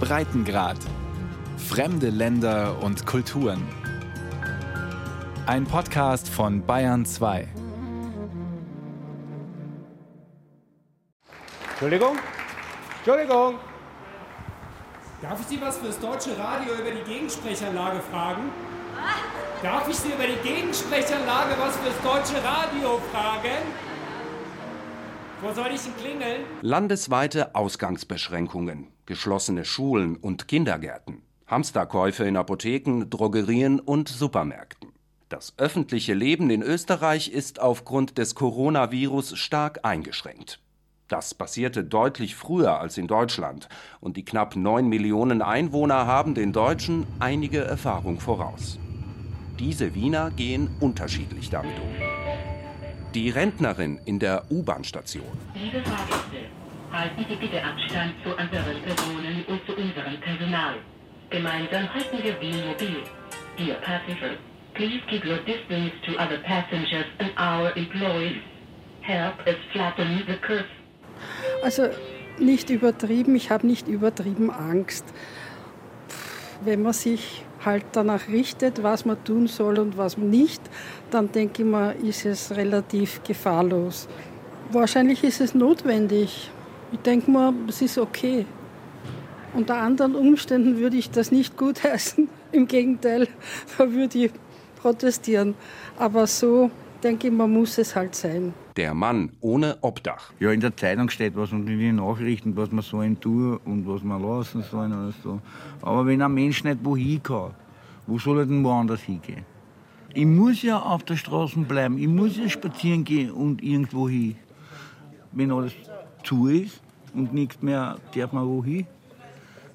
Breitengrad. Fremde Länder und Kulturen. Ein Podcast von Bayern 2. Entschuldigung? Entschuldigung! Darf ich Sie was fürs deutsche Radio über die Gegensprechanlage fragen? Darf ich Sie über die Gegensprechanlage was fürs deutsche Radio fragen? Wo soll ich denn klingeln? Landesweite Ausgangsbeschränkungen, geschlossene Schulen und Kindergärten, Hamsterkäufe in Apotheken, Drogerien und Supermärkten. Das öffentliche Leben in Österreich ist aufgrund des Coronavirus stark eingeschränkt. Das passierte deutlich früher als in Deutschland, und die knapp neun Millionen Einwohner haben den Deutschen einige Erfahrung voraus. Diese Wiener gehen unterschiedlich damit um. Die Rentnerin in der U-Bahn-Station. Liebe Fahrgäste, halten Sie bitte Abstand zu anderen Personen und zu unserem Personal. Gemeinsam halten wir Wien mobil. Dear passengers, please keep your distance to other passengers and our employees. Help us flatten the curve. Also nicht übertrieben, ich habe nicht übertrieben Angst. Wenn man sich halt danach richtet, was man tun soll und was nicht, dann denke ich mal, ist es relativ gefahrlos. Wahrscheinlich ist es notwendig. Ich denke mal, es ist okay. Unter anderen Umständen würde ich das nicht gutheißen. Im Gegenteil, da würde ich protestieren. Aber so denke ich, man muss es halt sein. Der Mann ohne Obdach. Ja, in der Zeitung steht was und in den Nachrichten, was man sollen tun und was man lassen sollen oder so. Aber wenn ein Mensch nicht wohin kann, wo soll er denn woanders hingehen? Ich muss ja auf der Straße bleiben, ich muss ja spazieren gehen und irgendwo hin. Wenn alles zu ist und nichts mehr, darf man wohin.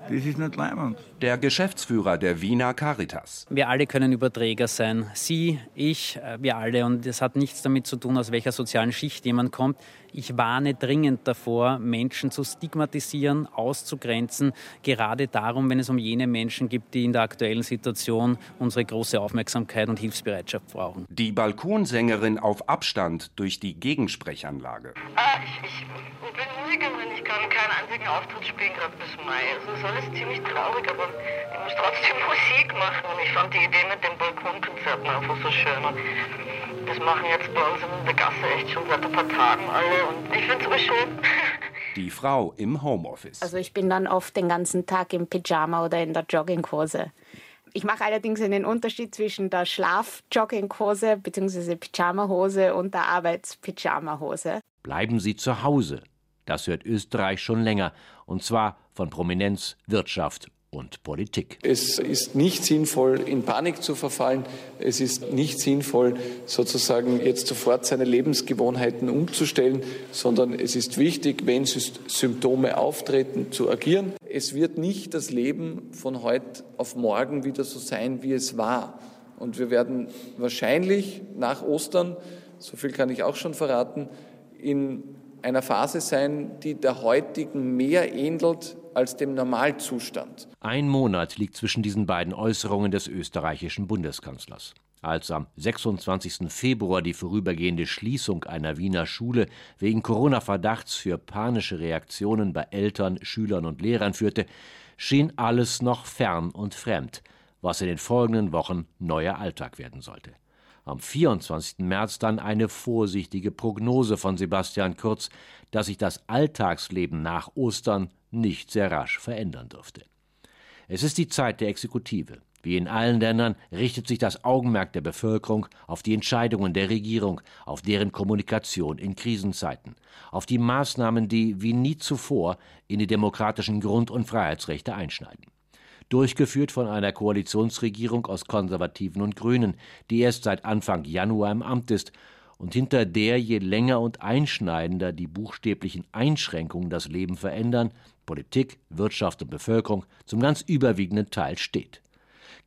Das ist nicht leimend. Der Geschäftsführer der Wiener Caritas. Wir alle können Überträger sein. Sie, ich, äh, wir alle. Und es hat nichts damit zu tun, aus welcher sozialen Schicht jemand kommt. Ich warne dringend davor, Menschen zu stigmatisieren, auszugrenzen. Gerade darum, wenn es um jene Menschen geht, die in der aktuellen Situation unsere große Aufmerksamkeit und Hilfsbereitschaft brauchen. Die Balkonsängerin auf Abstand durch die Gegensprechanlage. Ah, ich, ich bin Musikerin, ich kann keinen einzigen Auftritt spielen, gerade bis Mai. Also es ist alles ziemlich traurig, aber ich muss trotzdem Musik machen. Und ich fand die Idee mit den Balkonkonzerten einfach so schön. Und das machen jetzt bei uns in der Gasse echt schon seit ein paar Tagen alle. Und ich finde es schön. Die Frau im Homeoffice. Also ich bin dann oft den ganzen Tag im Pyjama oder in der Jogginghose. Ich mache allerdings einen Unterschied zwischen der Schlaf-Jogginghose bzw. Pyjamahose und der Arbeits-Pyjamahose. Bleiben Sie zu Hause. Das hört Österreich schon länger. Und zwar von Prominenz, Wirtschaft und Politik. Es ist nicht sinnvoll, in Panik zu verfallen. Es ist nicht sinnvoll, sozusagen jetzt sofort seine Lebensgewohnheiten umzustellen, sondern es ist wichtig, wenn Symptome auftreten, zu agieren. Es wird nicht das Leben von heute auf morgen wieder so sein, wie es war. Und wir werden wahrscheinlich nach Ostern, so viel kann ich auch schon verraten, in einer Phase sein, die der heutigen mehr ähnelt als dem Normalzustand. Ein Monat liegt zwischen diesen beiden Äußerungen des österreichischen Bundeskanzlers. Als am 26. Februar die vorübergehende Schließung einer Wiener Schule wegen Corona-Verdachts für panische Reaktionen bei Eltern, Schülern und Lehrern führte, schien alles noch fern und fremd, was in den folgenden Wochen neuer Alltag werden sollte am 24. März dann eine vorsichtige Prognose von Sebastian Kurz, dass sich das Alltagsleben nach Ostern nicht sehr rasch verändern dürfte. Es ist die Zeit der Exekutive. Wie in allen Ländern richtet sich das Augenmerk der Bevölkerung auf die Entscheidungen der Regierung, auf deren Kommunikation in Krisenzeiten, auf die Maßnahmen, die wie nie zuvor in die demokratischen Grund- und Freiheitsrechte einschneiden durchgeführt von einer Koalitionsregierung aus Konservativen und Grünen, die erst seit Anfang Januar im Amt ist und hinter der je länger und einschneidender die buchstäblichen Einschränkungen das Leben verändern, Politik, Wirtschaft und Bevölkerung zum ganz überwiegenden Teil steht.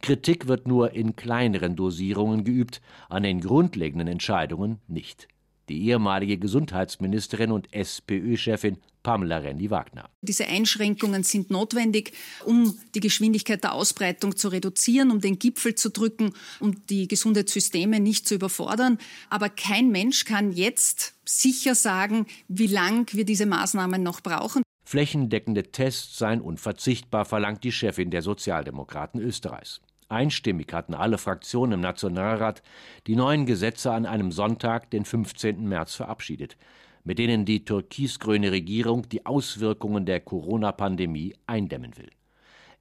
Kritik wird nur in kleineren Dosierungen geübt, an den grundlegenden Entscheidungen nicht die ehemalige Gesundheitsministerin und SPÖ-Chefin Pamela Rendi-Wagner. Diese Einschränkungen sind notwendig, um die Geschwindigkeit der Ausbreitung zu reduzieren, um den Gipfel zu drücken, um die Gesundheitssysteme nicht zu überfordern. Aber kein Mensch kann jetzt sicher sagen, wie lang wir diese Maßnahmen noch brauchen. Flächendeckende Tests seien unverzichtbar, verlangt die Chefin der Sozialdemokraten Österreichs. Einstimmig hatten alle Fraktionen im Nationalrat die neuen Gesetze an einem Sonntag, den 15. März, verabschiedet, mit denen die türkisgrüne Regierung die Auswirkungen der Corona-Pandemie eindämmen will.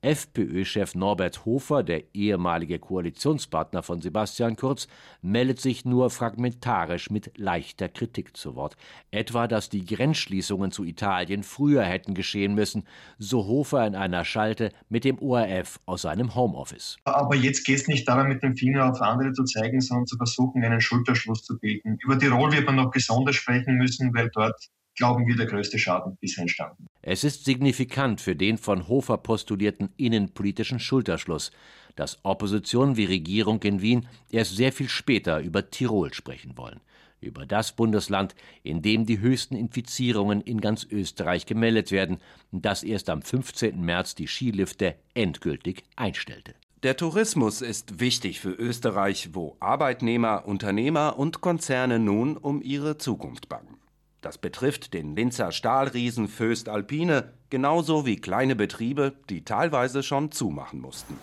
FPÖ-Chef Norbert Hofer, der ehemalige Koalitionspartner von Sebastian Kurz, meldet sich nur fragmentarisch mit leichter Kritik zu Wort. Etwa, dass die Grenzschließungen zu Italien früher hätten geschehen müssen, so Hofer in einer Schalte mit dem ORF aus seinem Homeoffice. Aber jetzt geht es nicht darum, mit dem Finger auf andere zu zeigen, sondern zu versuchen, einen Schulterschluss zu bilden. Über Tirol wird man noch besonders sprechen müssen, weil dort glauben wir, der größte Schaden bisher entstanden. Es ist signifikant für den von Hofer postulierten innenpolitischen Schulterschluss, dass Opposition wie Regierung in Wien erst sehr viel später über Tirol sprechen wollen. Über das Bundesland, in dem die höchsten Infizierungen in ganz Österreich gemeldet werden, das erst am 15. März die Skilifte endgültig einstellte. Der Tourismus ist wichtig für Österreich, wo Arbeitnehmer, Unternehmer und Konzerne nun um ihre Zukunft bangen. Das betrifft den Linzer Stahlriesen Föst Alpine genauso wie kleine Betriebe, die teilweise schon zumachen mussten.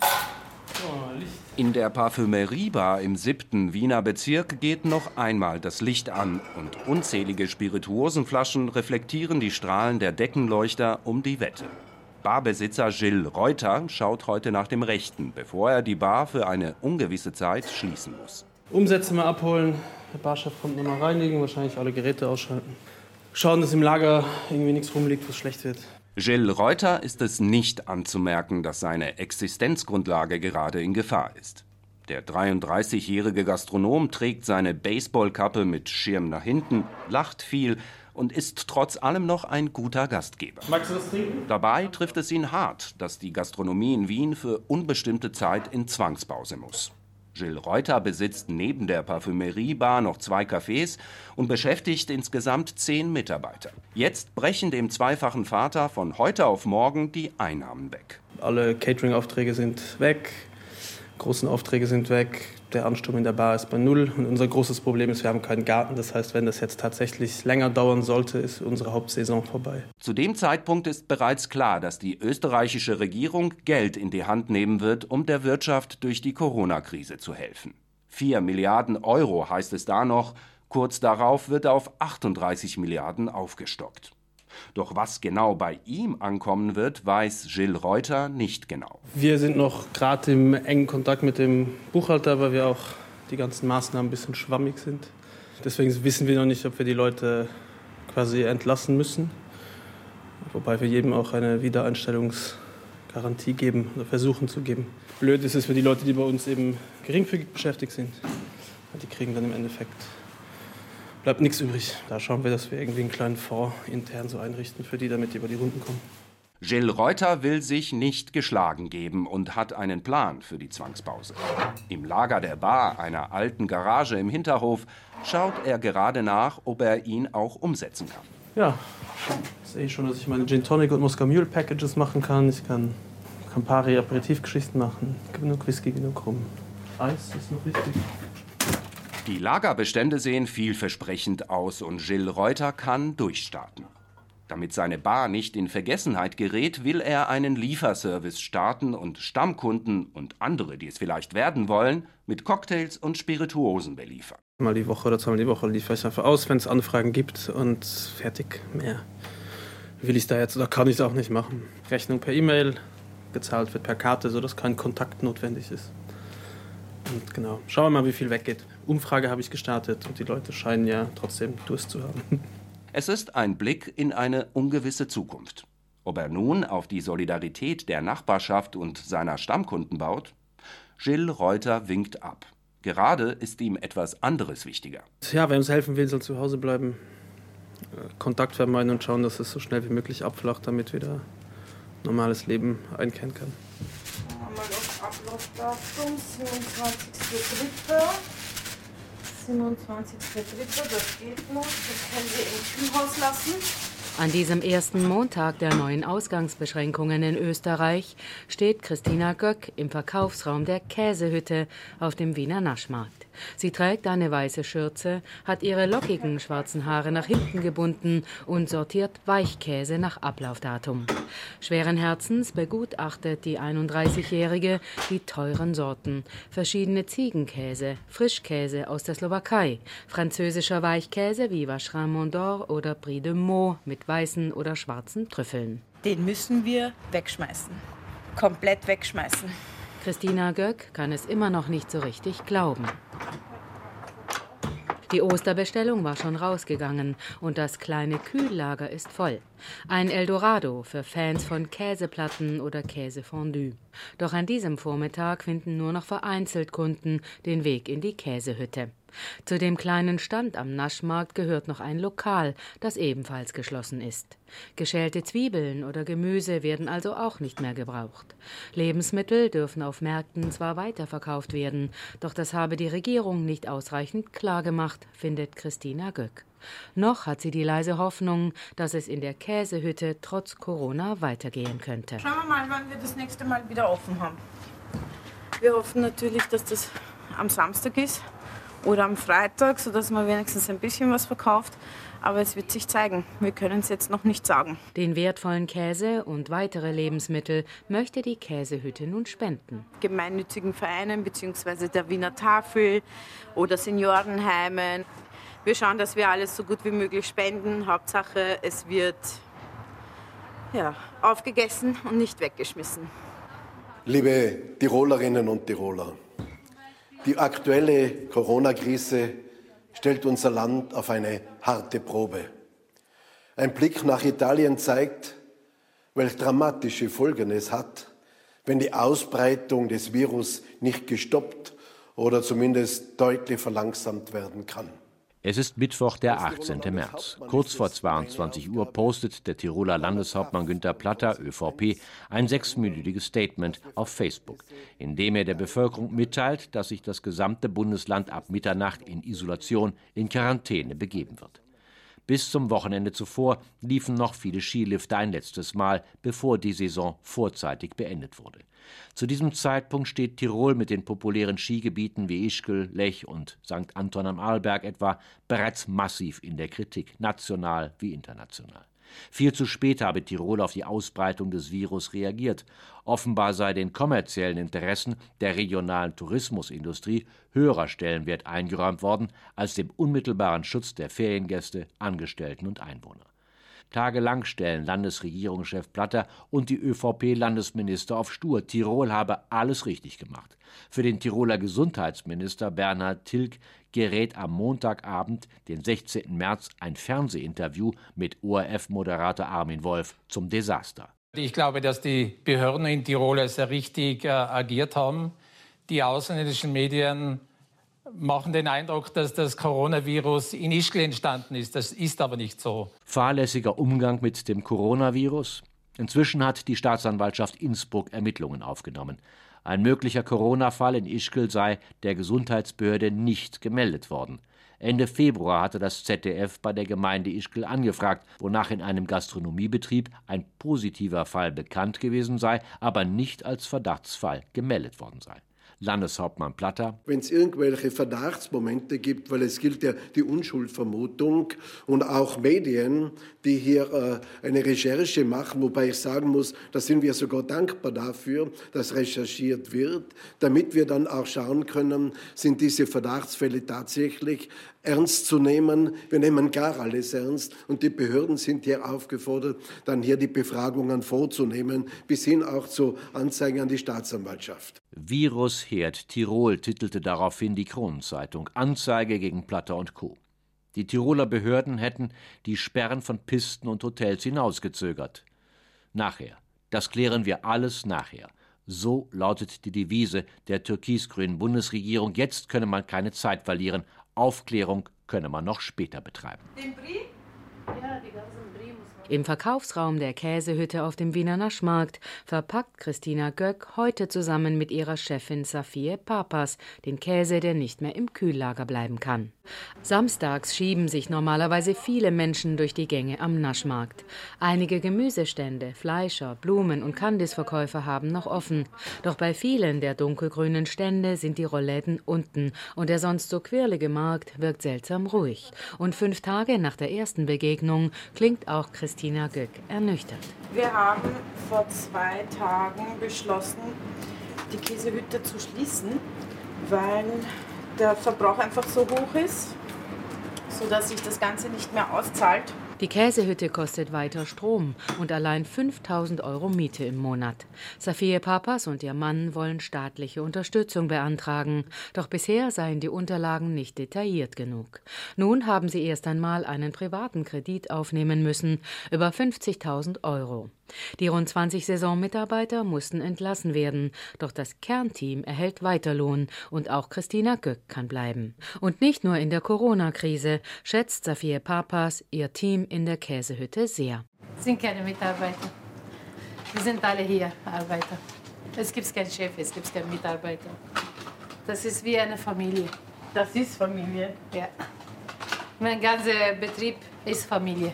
In der Parfümeriebar im siebten Wiener Bezirk geht noch einmal das Licht an und unzählige Spirituosenflaschen reflektieren die Strahlen der Deckenleuchter um die Wette. Barbesitzer Gilles Reuter schaut heute nach dem Rechten, bevor er die Bar für eine ungewisse Zeit schließen muss. Umsätze mal abholen, der Barchef kommt nochmal reinigen, wahrscheinlich alle Geräte ausschalten schauen, dass im Lager irgendwie nichts rumliegt, was schlecht wird. Gilles Reuter ist es nicht anzumerken, dass seine Existenzgrundlage gerade in Gefahr ist. Der 33-jährige Gastronom trägt seine Baseballkappe mit Schirm nach hinten, lacht viel und ist trotz allem noch ein guter Gastgeber. Magst du das trinken? Dabei trifft es ihn hart, dass die Gastronomie in Wien für unbestimmte Zeit in Zwangspause muss. Gilles Reuter besitzt neben der Parfümeriebar noch zwei Cafés und beschäftigt insgesamt zehn Mitarbeiter. Jetzt brechen dem zweifachen Vater von heute auf morgen die Einnahmen weg. Alle Catering-Aufträge sind weg, großen Aufträge sind weg, der Ansturm in der Bar ist bei Null. Und unser großes Problem ist, wir haben keinen Garten. Das heißt, wenn das jetzt tatsächlich länger dauern sollte, ist unsere Hauptsaison vorbei. Zu dem Zeitpunkt ist bereits klar, dass die österreichische Regierung Geld in die Hand nehmen wird, um der Wirtschaft durch die Corona-Krise zu helfen. 4 Milliarden Euro heißt es da noch. Kurz darauf wird auf 38 Milliarden aufgestockt. Doch was genau bei ihm ankommen wird, weiß Gilles Reuter nicht genau. Wir sind noch gerade im engen Kontakt mit dem Buchhalter, weil wir auch die ganzen Maßnahmen ein bisschen schwammig sind. Deswegen wissen wir noch nicht, ob wir die Leute quasi entlassen müssen. Wobei wir jedem auch eine Wiedereinstellungsgarantie geben oder versuchen zu geben. Blöd ist es für die Leute, die bei uns eben geringfügig beschäftigt sind. Die kriegen dann im Endeffekt bleibt nichts übrig. Da schauen wir, dass wir irgendwie einen kleinen Fonds intern so einrichten für die, damit die über die Runden kommen. Gilles Reuter will sich nicht geschlagen geben und hat einen Plan für die Zwangspause. Im Lager der Bar, einer alten Garage im Hinterhof, schaut er gerade nach, ob er ihn auch umsetzen kann. Ja, ich sehe schon, dass ich meine Gin Tonic und Moskau Mule Packages machen kann. Ich kann Campari Aperitivgeschichten machen. Genug Whisky, genug rum. Eis ist noch wichtig. Die Lagerbestände sehen vielversprechend aus und Gilles Reuter kann durchstarten. Damit seine Bar nicht in Vergessenheit gerät, will er einen Lieferservice starten und Stammkunden und andere, die es vielleicht werden wollen, mit Cocktails und Spirituosen beliefern. Mal die Woche oder zweimal die Woche liefere ich einfach aus, wenn es Anfragen gibt und fertig. Mehr will ich da jetzt oder kann ich es auch nicht machen. Rechnung per E-Mail, gezahlt wird per Karte, sodass kein Kontakt notwendig ist. Und genau, schauen wir mal, wie viel weggeht. Umfrage habe ich gestartet und die Leute scheinen ja trotzdem Durst zu haben. Es ist ein Blick in eine ungewisse Zukunft. Ob er nun auf die Solidarität der Nachbarschaft und seiner Stammkunden baut? Gilles Reuter winkt ab. Gerade ist ihm etwas anderes wichtiger. Ja, wer uns helfen will, soll zu Hause bleiben, äh, Kontakt vermeiden und schauen, dass es so schnell wie möglich abflacht, damit wieder normales Leben einkehren kann. Einmal auf Ablaufdatum, 27.03. 27.03. Das geht noch. Das können wir im Kühlhaus lassen. An diesem ersten Montag der neuen Ausgangsbeschränkungen in Österreich steht Christina Göck im Verkaufsraum der Käsehütte auf dem Wiener Naschmarkt. Sie trägt eine weiße Schürze, hat ihre lockigen schwarzen Haare nach hinten gebunden und sortiert Weichkäse nach Ablaufdatum. Schweren Herzens begutachtet die 31-Jährige die teuren Sorten. Verschiedene Ziegenkäse, Frischkäse aus der Slowakei, französischer Weichkäse wie Vacherin Mondor oder Brie de Meaux mit weißen oder schwarzen Trüffeln. Den müssen wir wegschmeißen. Komplett wegschmeißen. Christina Göck kann es immer noch nicht so richtig glauben. Die Osterbestellung war schon rausgegangen und das kleine Kühllager ist voll. Ein Eldorado für Fans von Käseplatten oder Käsefondue. Doch an diesem Vormittag finden nur noch vereinzelt Kunden den Weg in die Käsehütte. Zu dem kleinen Stand am Naschmarkt gehört noch ein Lokal, das ebenfalls geschlossen ist. Geschälte Zwiebeln oder Gemüse werden also auch nicht mehr gebraucht. Lebensmittel dürfen auf Märkten zwar weiterverkauft werden, doch das habe die Regierung nicht ausreichend klargemacht, findet Christina Göck. Noch hat sie die leise Hoffnung, dass es in der Käsehütte trotz Corona weitergehen könnte. Schauen wir mal, wann wir das nächste Mal wieder offen haben. Wir hoffen natürlich, dass das am Samstag ist oder am Freitag, sodass man wenigstens ein bisschen was verkauft. Aber es wird sich zeigen. Wir können es jetzt noch nicht sagen. Den wertvollen Käse und weitere Lebensmittel möchte die Käsehütte nun spenden. Gemeinnützigen Vereinen bzw. der Wiener Tafel oder Seniorenheimen. Wir schauen, dass wir alles so gut wie möglich spenden. Hauptsache, es wird ja, aufgegessen und nicht weggeschmissen. Liebe Tirolerinnen und Tiroler, die aktuelle Corona-Krise stellt unser Land auf eine harte Probe. Ein Blick nach Italien zeigt, welch dramatische Folgen es hat, wenn die Ausbreitung des Virus nicht gestoppt oder zumindest deutlich verlangsamt werden kann. Es ist Mittwoch, der 18. März. Kurz vor 22 Uhr postet der Tiroler Landeshauptmann Günter Platter, ÖVP, ein sechsminütiges Statement auf Facebook, in dem er der Bevölkerung mitteilt, dass sich das gesamte Bundesland ab Mitternacht in Isolation, in Quarantäne begeben wird. Bis zum Wochenende zuvor liefen noch viele Skilifte ein letztes Mal, bevor die Saison vorzeitig beendet wurde. Zu diesem Zeitpunkt steht Tirol mit den populären Skigebieten wie Ischgl, Lech und St. Anton am Arlberg etwa bereits massiv in der Kritik, national wie international. Viel zu spät habe Tirol auf die Ausbreitung des Virus reagiert. Offenbar sei den kommerziellen Interessen der regionalen Tourismusindustrie höherer Stellenwert eingeräumt worden als dem unmittelbaren Schutz der Feriengäste, Angestellten und Einwohner. Tagelang stellen Landesregierungschef Platter und die ÖVP-Landesminister auf Stur. Tirol habe alles richtig gemacht. Für den Tiroler Gesundheitsminister Bernhard Tilg gerät am Montagabend, den 16. März, ein Fernsehinterview mit ORF-Moderator Armin Wolf zum Desaster. Ich glaube, dass die Behörden in Tirol sehr richtig äh, agiert haben. Die ausländischen Medien machen den Eindruck, dass das Coronavirus in Ischgl entstanden ist. Das ist aber nicht so. Fahrlässiger Umgang mit dem Coronavirus? Inzwischen hat die Staatsanwaltschaft Innsbruck Ermittlungen aufgenommen. Ein möglicher Corona-Fall in Ischgl sei der Gesundheitsbehörde nicht gemeldet worden. Ende Februar hatte das ZDF bei der Gemeinde Ischgl angefragt, wonach in einem Gastronomiebetrieb ein positiver Fall bekannt gewesen sei, aber nicht als Verdachtsfall gemeldet worden sei. Landeshauptmann Platter. Wenn es irgendwelche Verdachtsmomente gibt, weil es gilt ja die Unschuldvermutung und auch Medien, die hier äh, eine Recherche machen, wobei ich sagen muss, da sind wir sogar dankbar dafür, dass recherchiert wird, damit wir dann auch schauen können, sind diese Verdachtsfälle tatsächlich ernst zu nehmen. Wir nehmen gar alles ernst und die Behörden sind hier aufgefordert, dann hier die Befragungen vorzunehmen, bis hin auch zu Anzeigen an die Staatsanwaltschaft. Virusherd Tirol titelte daraufhin die Kronenzeitung Anzeige gegen Platter und Co. Die Tiroler Behörden hätten die Sperren von Pisten und Hotels hinausgezögert. Nachher. Das klären wir alles nachher. So lautet die Devise der türkis-grünen Bundesregierung. Jetzt könne man keine Zeit verlieren. Aufklärung könne man noch später betreiben. Den Brie? Ja, die ganzen Im Verkaufsraum der Käsehütte auf dem Wiener Naschmarkt verpackt Christina Göck heute zusammen mit ihrer Chefin Safie Papas den Käse, der nicht mehr im Kühllager bleiben kann. Samstags schieben sich normalerweise viele Menschen durch die Gänge am Naschmarkt. Einige Gemüsestände, Fleischer, Blumen und Kandisverkäufer haben noch offen. Doch bei vielen der dunkelgrünen Stände sind die Rollläden unten und der sonst so quirlige Markt wirkt seltsam ruhig. Und fünf Tage nach der ersten Begegnung klingt auch Christina Göck ernüchtert. Wir haben vor zwei Tagen beschlossen, die Käsehütte zu schließen, weil der Verbrauch einfach so hoch ist, sodass sich das Ganze nicht mehr auszahlt. Die Käsehütte kostet weiter Strom und allein 5000 Euro Miete im Monat. Safie Papas und ihr Mann wollen staatliche Unterstützung beantragen, doch bisher seien die Unterlagen nicht detailliert genug. Nun haben sie erst einmal einen privaten Kredit aufnehmen müssen, über 50.000 Euro. Die rund 20 Saisonmitarbeiter mussten entlassen werden, doch das Kernteam erhält Weiterlohn und auch Christina Göck kann bleiben. Und nicht nur in der Corona-Krise schätzt Safie Papas ihr Team in der Käsehütte sehr. Es sind keine Mitarbeiter. Wir sind alle hier Arbeiter. Es gibt keinen Chef, es gibt keinen Mitarbeiter. Das ist wie eine Familie. Das ist Familie. Ja. Mein ganzer Betrieb ist Familie.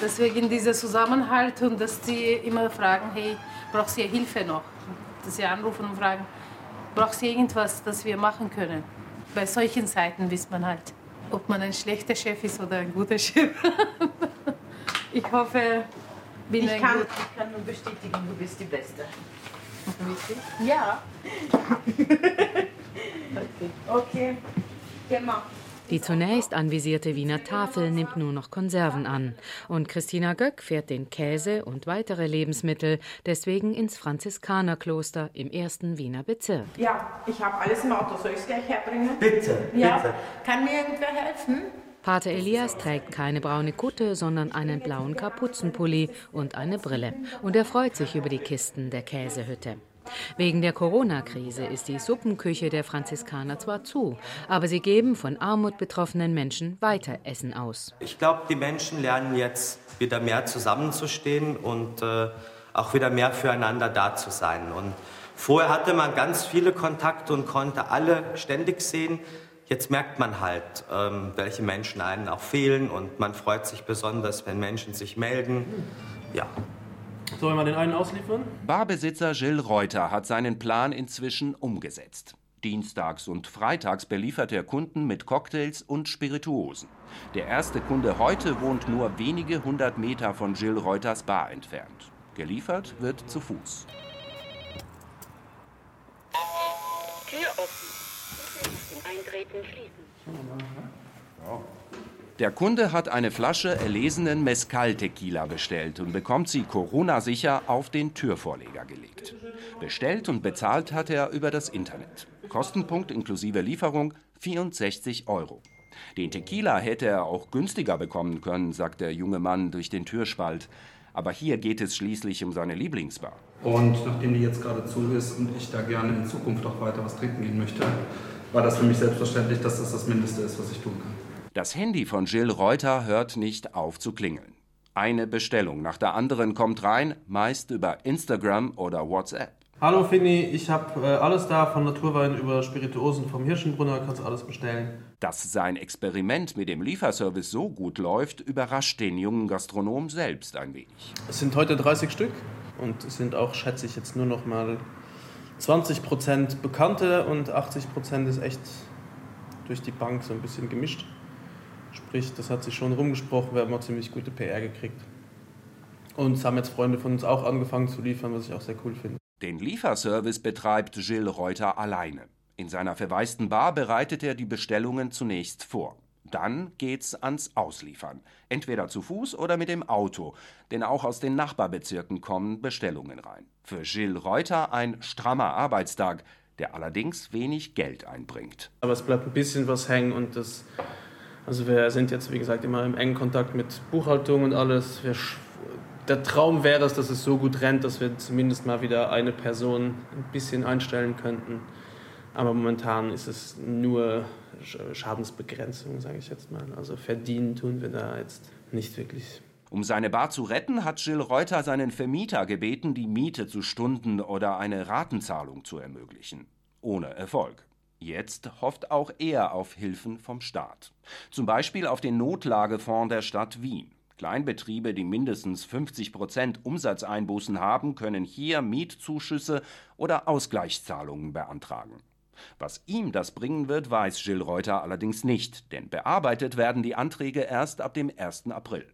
Deswegen dieser Zusammenhalt und dass sie immer fragen, hey, brauchst du Hilfe noch? Dass sie anrufen und fragen, brauchst du irgendwas, das wir machen können? Bei solchen Zeiten weiß man halt, ob man ein schlechter Chef ist oder ein guter Chef. ich hoffe, bin Ich ein kann, gut. ich kann nur bestätigen, du bist die Beste. Ja. okay. Genau. Die zunächst anvisierte Wiener Tafel nimmt nur noch Konserven an. Und Christina Göck fährt den Käse und weitere Lebensmittel deswegen ins Franziskanerkloster im ersten Wiener Bezirk. Ja, ich habe alles im Auto. Soll ich es gleich herbringen? Bitte, Ja. bitte. Kann mir irgendwer helfen? Pater Elias trägt keine braune Kutte, sondern einen blauen Kapuzenpulli und eine Brille. Und er freut sich über die Kisten der Käsehütte. Wegen der Corona-Krise ist die Suppenküche der Franziskaner zwar zu, aber sie geben von Armut betroffenen Menschen weiter Essen aus. Ich glaube, die Menschen lernen jetzt wieder mehr zusammenzustehen und äh, auch wieder mehr füreinander da zu sein. Und vorher hatte man ganz viele Kontakte und konnte alle ständig sehen. Jetzt merkt man halt, ähm, welche Menschen einen auch fehlen und man freut sich besonders, wenn Menschen sich melden. Ja. Sollen wir den einen ausliefern? Barbesitzer Gilles Reuter hat seinen Plan inzwischen umgesetzt. Dienstags und freitags beliefert er Kunden mit Cocktails und Spirituosen. Der erste Kunde heute wohnt nur wenige hundert Meter von Gilles Reuters Bar entfernt. Geliefert wird zu Fuß. Tür offen. Eintreten schließen. Der Kunde hat eine Flasche erlesenen Mezcal-Tequila bestellt und bekommt sie Corona-sicher auf den Türvorleger gelegt. Bestellt und bezahlt hat er über das Internet. Kostenpunkt inklusive Lieferung 64 Euro. Den Tequila hätte er auch günstiger bekommen können, sagt der junge Mann durch den Türspalt. Aber hier geht es schließlich um seine Lieblingsbar. Und nachdem die jetzt gerade zu ist und ich da gerne in Zukunft auch weiter was trinken gehen möchte, war das für mich selbstverständlich, dass das das Mindeste ist, was ich tun kann. Das Handy von Gilles Reuter hört nicht auf zu klingeln. Eine Bestellung nach der anderen kommt rein, meist über Instagram oder WhatsApp. Hallo Finny, ich habe äh, alles da, von Naturwein über Spirituosen vom Hirschenbrunner, kannst alles bestellen. Dass sein Experiment mit dem Lieferservice so gut läuft, überrascht den jungen Gastronom selbst ein wenig. Es sind heute 30 Stück und es sind auch, schätze ich jetzt nur noch mal 20% Bekannte und 80% ist echt durch die Bank so ein bisschen gemischt. Sprich, das hat sich schon rumgesprochen, wir haben auch ziemlich gute PR gekriegt. Und es haben jetzt Freunde von uns auch angefangen zu liefern, was ich auch sehr cool finde. Den Lieferservice betreibt Gilles Reuter alleine. In seiner verwaisten Bar bereitet er die Bestellungen zunächst vor. Dann geht's ans Ausliefern. Entweder zu Fuß oder mit dem Auto, denn auch aus den Nachbarbezirken kommen Bestellungen rein. Für Gilles Reuter ein strammer Arbeitstag, der allerdings wenig Geld einbringt. Aber es bleibt ein bisschen was hängen und das, also wir sind jetzt wie gesagt immer im engen Kontakt mit Buchhaltung und alles. Wir, der Traum wäre es, dass es so gut rennt, dass wir zumindest mal wieder eine Person ein bisschen einstellen könnten. Aber momentan ist es nur Sch- Schadensbegrenzung, sage ich jetzt mal. Also verdienen tun wir da jetzt nicht wirklich. Um seine Bar zu retten, hat Jill Reuter seinen Vermieter gebeten, die Miete zu Stunden oder eine Ratenzahlung zu ermöglichen. Ohne Erfolg. Jetzt hofft auch er auf Hilfen vom Staat. Zum Beispiel auf den Notlagefonds der Stadt Wien. Kleinbetriebe, die mindestens 50 Prozent Umsatzeinbußen haben, können hier Mietzuschüsse oder Ausgleichszahlungen beantragen. Was ihm das bringen wird, weiß Jill Reuter allerdings nicht, denn bearbeitet werden die Anträge erst ab dem 1. April.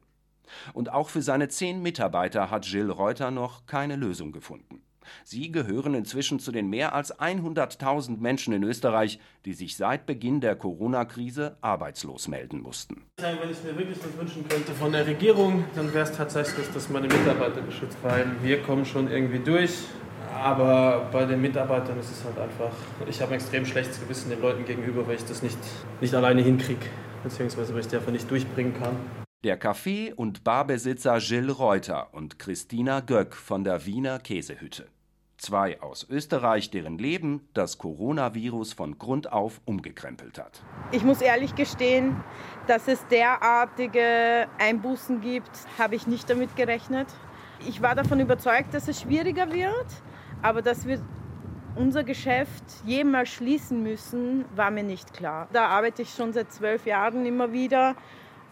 Und auch für seine zehn Mitarbeiter hat Jill Reuter noch keine Lösung gefunden. Sie gehören inzwischen zu den mehr als 100.000 Menschen in Österreich, die sich seit Beginn der Corona-Krise arbeitslos melden mussten. Wenn ich mir wirklich was wünschen könnte von der Regierung, dann wäre es tatsächlich, dass meine Mitarbeiter geschützt werden. Wir kommen schon irgendwie durch, aber bei den Mitarbeitern ist es halt einfach, ich habe ein extrem schlechtes Gewissen den Leuten gegenüber, weil ich das nicht, nicht alleine hinkriege, beziehungsweise weil ich das einfach nicht durchbringen kann. Der Café- und Barbesitzer Jill Reuter und Christina Göck von der Wiener Käsehütte. Zwei aus Österreich, deren Leben das Coronavirus von Grund auf umgekrempelt hat. Ich muss ehrlich gestehen, dass es derartige Einbußen gibt, habe ich nicht damit gerechnet. Ich war davon überzeugt, dass es schwieriger wird, aber dass wir unser Geschäft jemals schließen müssen, war mir nicht klar. Da arbeite ich schon seit zwölf Jahren immer wieder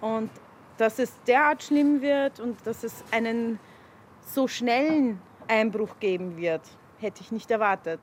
und dass es derart schlimm wird und dass es einen so schnellen Einbruch geben wird, hätte ich nicht erwartet.